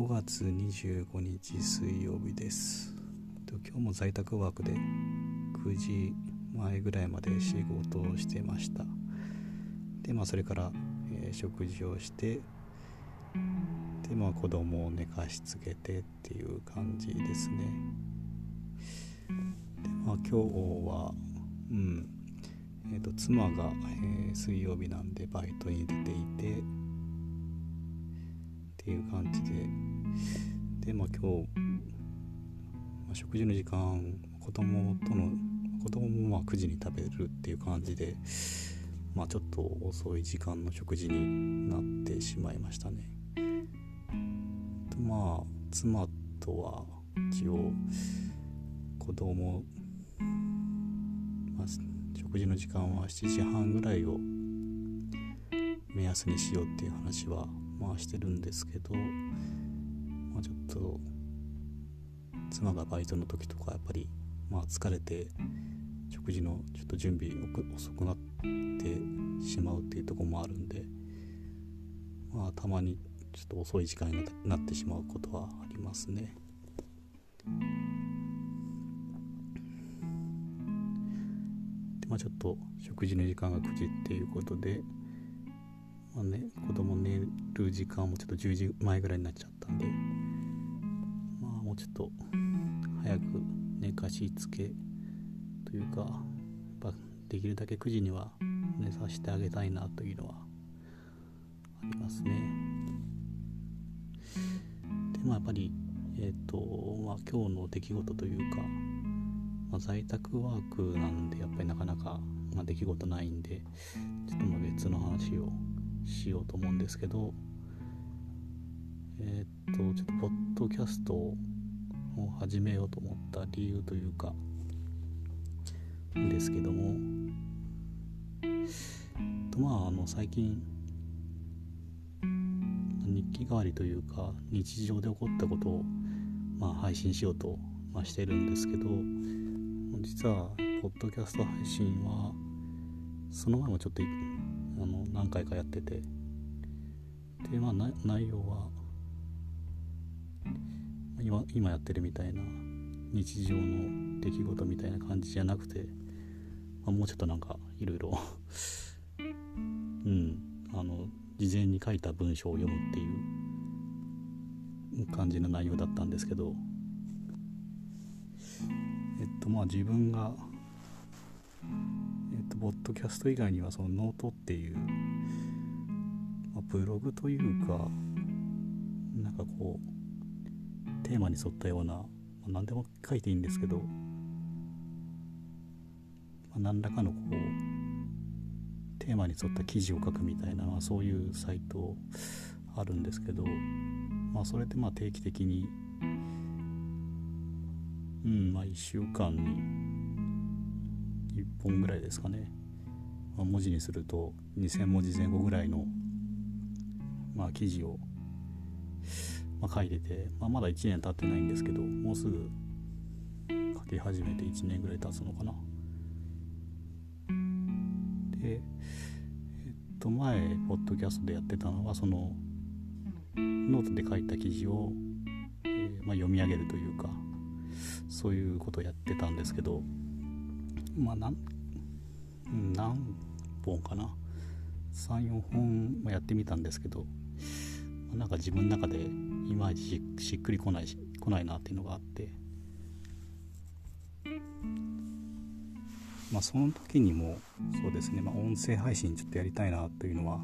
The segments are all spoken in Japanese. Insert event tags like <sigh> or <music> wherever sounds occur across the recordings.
5月25日水曜日です。今日も在宅ワークで9時前ぐらいまで仕事をしてました。でまあそれから、えー、食事をしてでまあ子供を寝かしつけてっていう感じですね。でまあ今日はうん。えーと、妻が、えー、水曜日なんでバイトに出ていてっていう感じで。でまあ今日、まあ、食事の時間子供との子供もまあ9時に食べるっていう感じでまあちょっと遅い時間の食事になってしまいましたね。とまあ妻とは一応子供、まあ、食事の時間は7時半ぐらいを目安にしようっていう話はまあしてるんですけど、まあ、ちょっと妻がバイトの時とかやっぱりまあ疲れて食事のちょっと準備遅くなってしまうっていうとこもあるんでまあたまにちょっと遅い時間になってしまうことはありますね。まあ、ちょっと食事の時間が9時っていうことで、まあね、子供寝る時間もちょっと10時前ぐらいになっちゃったんで、まあ、もうちょっと早く寝かしつけというか、できるだけ9時には寝させてあげたいなというのはありますね。でまあやっぱりえっ、ー、とまあ今日の出来事というかまあ、在宅ワークなんでやっぱりなかなか、まあ、出来事ないんでちょっとまあ別の話をしようと思うんですけどえー、っとちょっとポッドキャストを始めようと思った理由というかですけどもとまああの最近日記代わりというか日常で起こったことを、まあ、配信しようと、まあ、してるんですけど実はポッドキャスト配信はその前もちょっと何回かやってて。でまあ内容は今今やってるみたいな日常の出来事みたいな感じじゃなくて、まあ、もうちょっとなんかいろいろ <laughs> うんあの事前に書いた文章を読むっていう感じの内容だったんですけど。えっとまあ自分がえっとポッドキャスト以外にはそのノートっていう、まあ、ブログというかなんかこうテーマに沿ったような、まあ、何でも書いていいんですけど、まあ、何らかのこうテーマに沿った記事を書くみたいな、まあ、そういうサイトあるんですけど、まあ、それってまあ定期的にうんまあ1週間に本ぐらいですかね、まあ、文字にすると2000文字前後ぐらいの、まあ、記事を、まあ、書いてて、まあ、まだ1年経ってないんですけどもうすぐ書き始めて1年ぐらい経つのかな。でえっと前ポッドキャストでやってたのはそのノートで書いた記事を、えーまあ、読み上げるというかそういうことをやってたんですけどまあ何何本かな？34本やってみたんですけどなんか自分の中でいまいちしっくりこない来ないなっていうのがあって。まあその時にもそうですね、まあ、音声配信ちょっとやりたいなというのは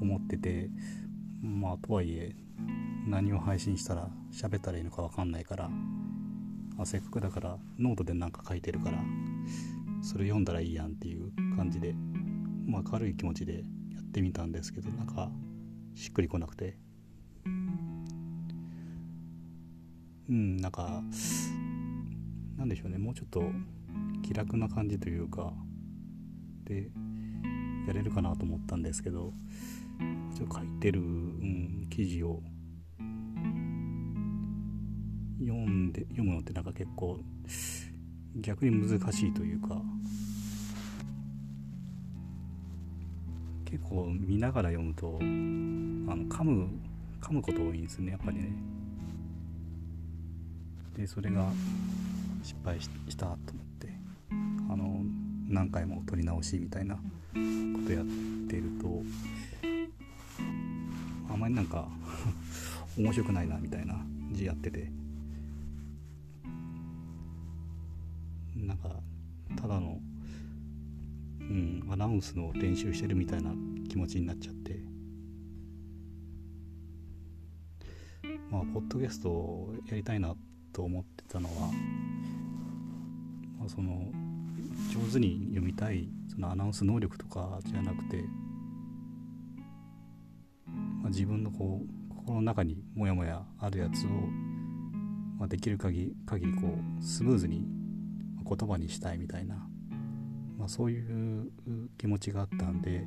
思っててまあとはいえ何を配信したら喋ったらいいのか分かんないからあせっかくだからノートで何か書いてるからそれ読んだらいいやんっていう感じでまあ軽い気持ちでやってみたんですけどなんかしっくりこなくて。うんなんかなんでしょうね。もうちょっと気楽な感じというかでやれるかなと思ったんですけどちょっと書いてる、うん、記事を読んで読むのってなんか結構逆に難しいというか結構見ながら読むとあの噛む噛むこと多いんですねやっぱりね。でそれが失敗したと思ってあの何回も撮り直しみたいなことやってるとあまりなんか面白くないなみたいな字やってて。なんかただのうんアナウンスの練習してるみたいな気持ちになっちゃって。まあポッドキャストをやりたいなと思ってたのは、まあ、その上手に読みたいそのアナウンス能力とかじゃなくて、まあ、自分のこう心の中にモヤモヤあるやつを、まあ、できる限り限りこうスムーズに言葉にしたいみたいな、まあ、そういう気持ちがあったんで、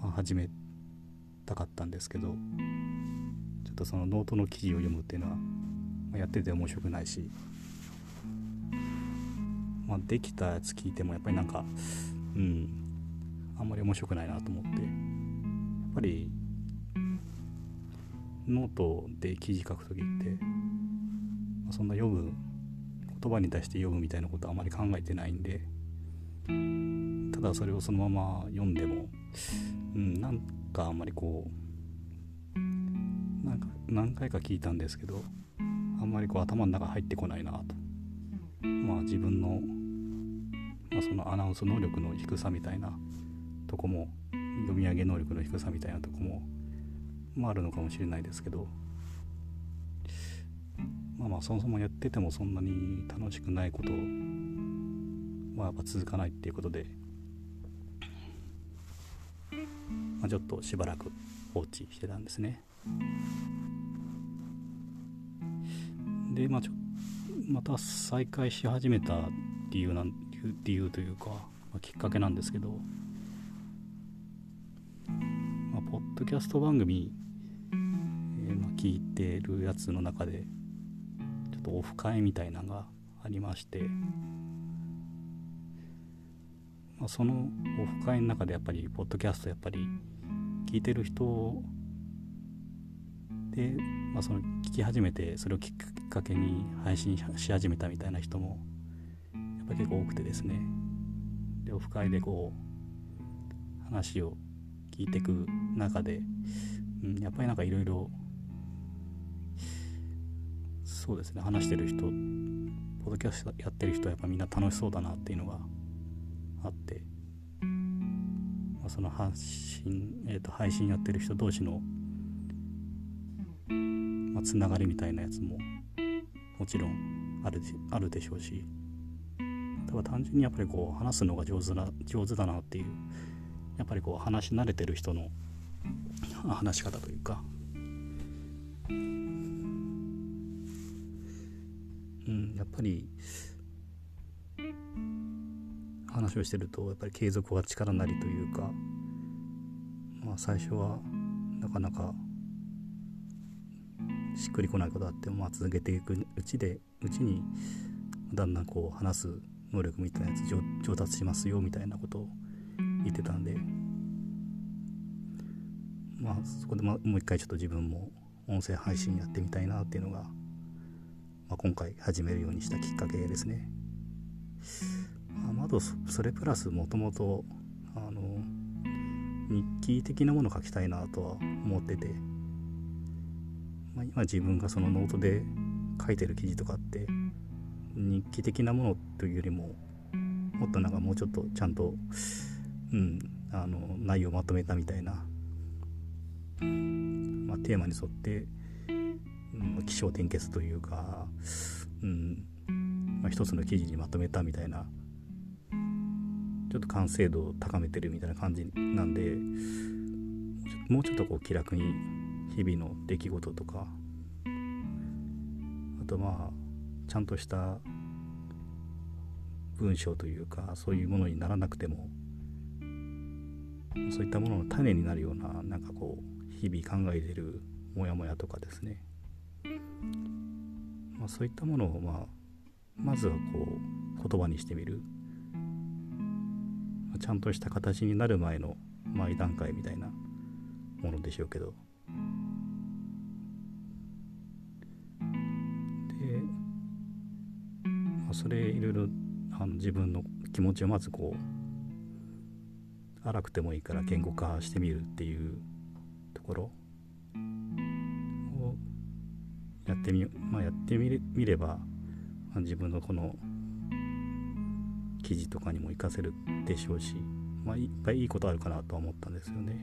まあ、始めたかったんですけどちょっとそのノートの記事を読むっていうのは、ま、やってて面白くないしまあ、できたやつ聞いてもやっぱりなんかうんあんまり面白くないなと思ってやっぱりノートで記事書く時って、そんな読む言葉に対して読むみたいなことはあまり考えてないんでただそれをそのまま読んでも、うん、なんかあんまりこうなんか何回か聞いたんですけどあんまりこう頭の中入ってこないなと。まあ自分のまあ、そのアナウンス能力の低さみたいなとこも読み上げ能力の低さみたいなとこも、まあ、あるのかもしれないですけどまあまあそもそもやっててもそんなに楽しくないことはやっぱ続かないっていうことで、まあ、ちょっとしばらく放置してたんですね。でまあちょまた再開し始めた理由なん理由というか、まあ、きっかけなんですけど、まあ、ポッドキャスト番組、えー、まあ、聞いてるやつの中でとオフ会みたいなのがありまして、まあ、そのオフ会の中でやっぱりポッドキャストやっぱり聞いてる人で、まあ、その聞き始めてそれをきっかけに配信し始めたみたいな人もっぱ結構多くてですね。でオフ会でこう話を聞いていく中で、うん、やっぱりなんかいろいろそうですね。話してる人ポッドキャストやってる人はやっぱみんな楽しそうだなっていうのがあって、まあ、その発信、えー、と配信やってる人同士の、まあ、つながりみたいなやつももちろんあるあるでしょうしだ単純にやっぱりこう話すのが上手な上手だなっていうやっぱりこう話し慣れてる人の話し方というかぱり話をしてるとやっぱり継続は力なりというかまあ最初はなかなかしっくりこないことあっても、まあ、続けていくうちでうちにだんだんこう話す能力みたいなやつ上達しますよみたいなことを言ってたんでまあそこでもう一回ちょっと自分も音声配信やってみたいなっていうのが、まあ、今回始めるようにしたきっかけですね。まあとそれプラスもともとあの日記的なものを書きたいなとは思ってて、まあ、今自分がそのノートで書いてる記事とかって日記的なものというよりももっとなんかもうちょっとちゃんと、うん、あの内容をまとめたみたいな、まあ、テーマに沿って、うん、起承転結というか、うん。まあ、一つの記事にまとめたみたいなちょっと完成度を高めてるみたいな感じなんでもうちょっとこう気楽に日々の出来事とかあとまあちゃんとした文章というかそういうものにならなくてもそういったものの種になるようななんかこう日々考えてるモヤモヤとかですね、まあ、そういったものを、まあ、まずはこう言葉にしてみる、まあ、ちゃんとした形になる前の前段階みたいなものでしょうけど。で、まあそれいろいろあの自分の気持ちをまずこう荒くてもいいから言語化してみるっていうところ。ってみ,、まあ、やってみれみれば、まあ、自分のこの記事とかにも活かせるでしょうし、まあ、いっぱいいいことあるかなとは思ったんですよね。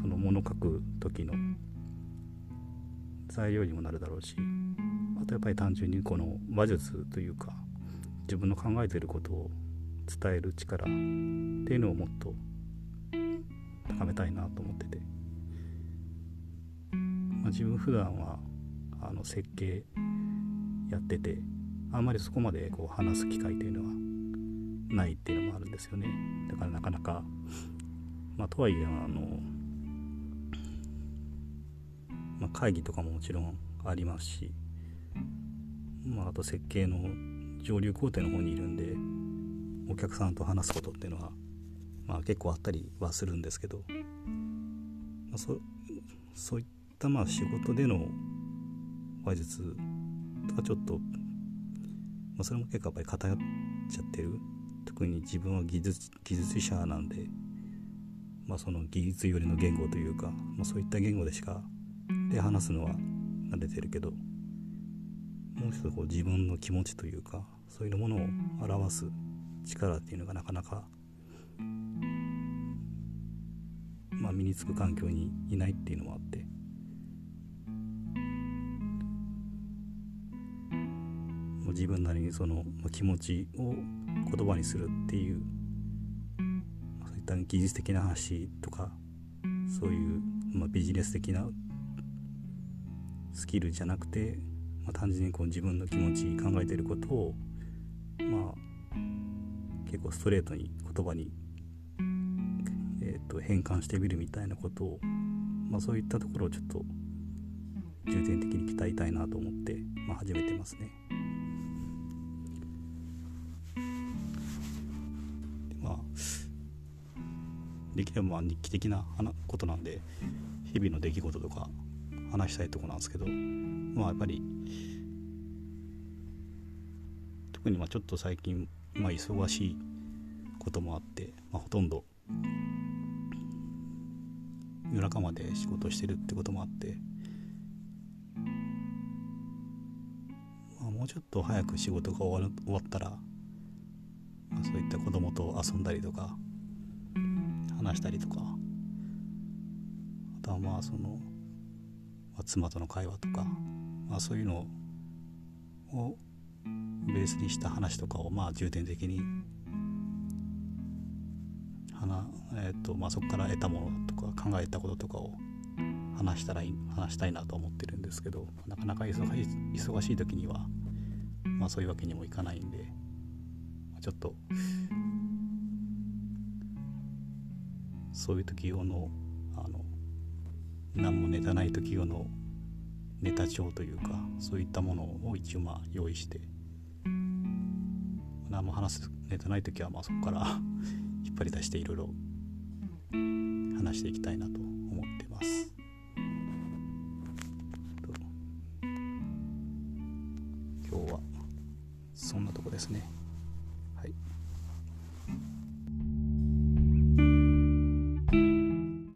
その物書く時の材料にもなるだろうしあとやっぱり単純にこの話術というか自分の考えていることを伝える力っていうのをもっと高めたいなと思ってて、まあ、自分普段はあの設計やっててあんまりそこまでこう話す機会というのはないっていうのもあるんですよね。だからなかなかまあとはいえあの、まあ、会議とかももちろんありますし、まあ、あと設計の上流工程の方にいるんでお客さんと話すことっていうのは、まあ、結構あったりはするんですけど、まあ、そそういったまあ仕事での話術とはちょっと、まあ、それも結構やっぱり偏っちゃってる。特に自分は技術技術者なんで、まあ、その技術寄りの言語というか、まあ、そういった言語でしかで話すのは慣れてるけどもう一つこう自分の気持ちというかそういうものを表す力っていうのがなかなか、まあ、身につく環境にいないっていうのもあって。自分なりにその気持ちを言葉にするっていうそういった技術的な話とかそういう、まあ、ビジネス的なスキルじゃなくてまあ、単純にこう自分の気持ち考えてることをまあ結構ストレートに言葉に、えー、と変換してみるみたいなことを、まあ、そういったところをちょっと重点的に鍛えたいなと思って、まあ、始めてますね。できればまあ日記的なことなんで日々の出来事とか話したいとこなんですけどまあやっぱり特にまあちょっと最近、まあ、忙しいこともあって、まあ、ほとんど夜中まで仕事してるってこともあって、まあ、もうちょっと早く仕事が終わる終わったら、まあ、そういった子供と遊んだりとか話したりとか。あとはまあその妻との会話とか、まあ、そういうのをベースにした話とかをまあ重点的にえーとまあ、そこから得たものとか考えたこととかを話したらいい話したいなと思ってるんですけどなかなか忙しい忙しい時には、まあ、そういうわけにもいかないんでちょっとそういう時用のあの何もネタない時用のネタ帳というかそういったものを一応まあ用意して何も話すネタない時はまあそこから <laughs> 引っ張り出していろいろ話していきたいなと思ってます。今日はそんなとこですね。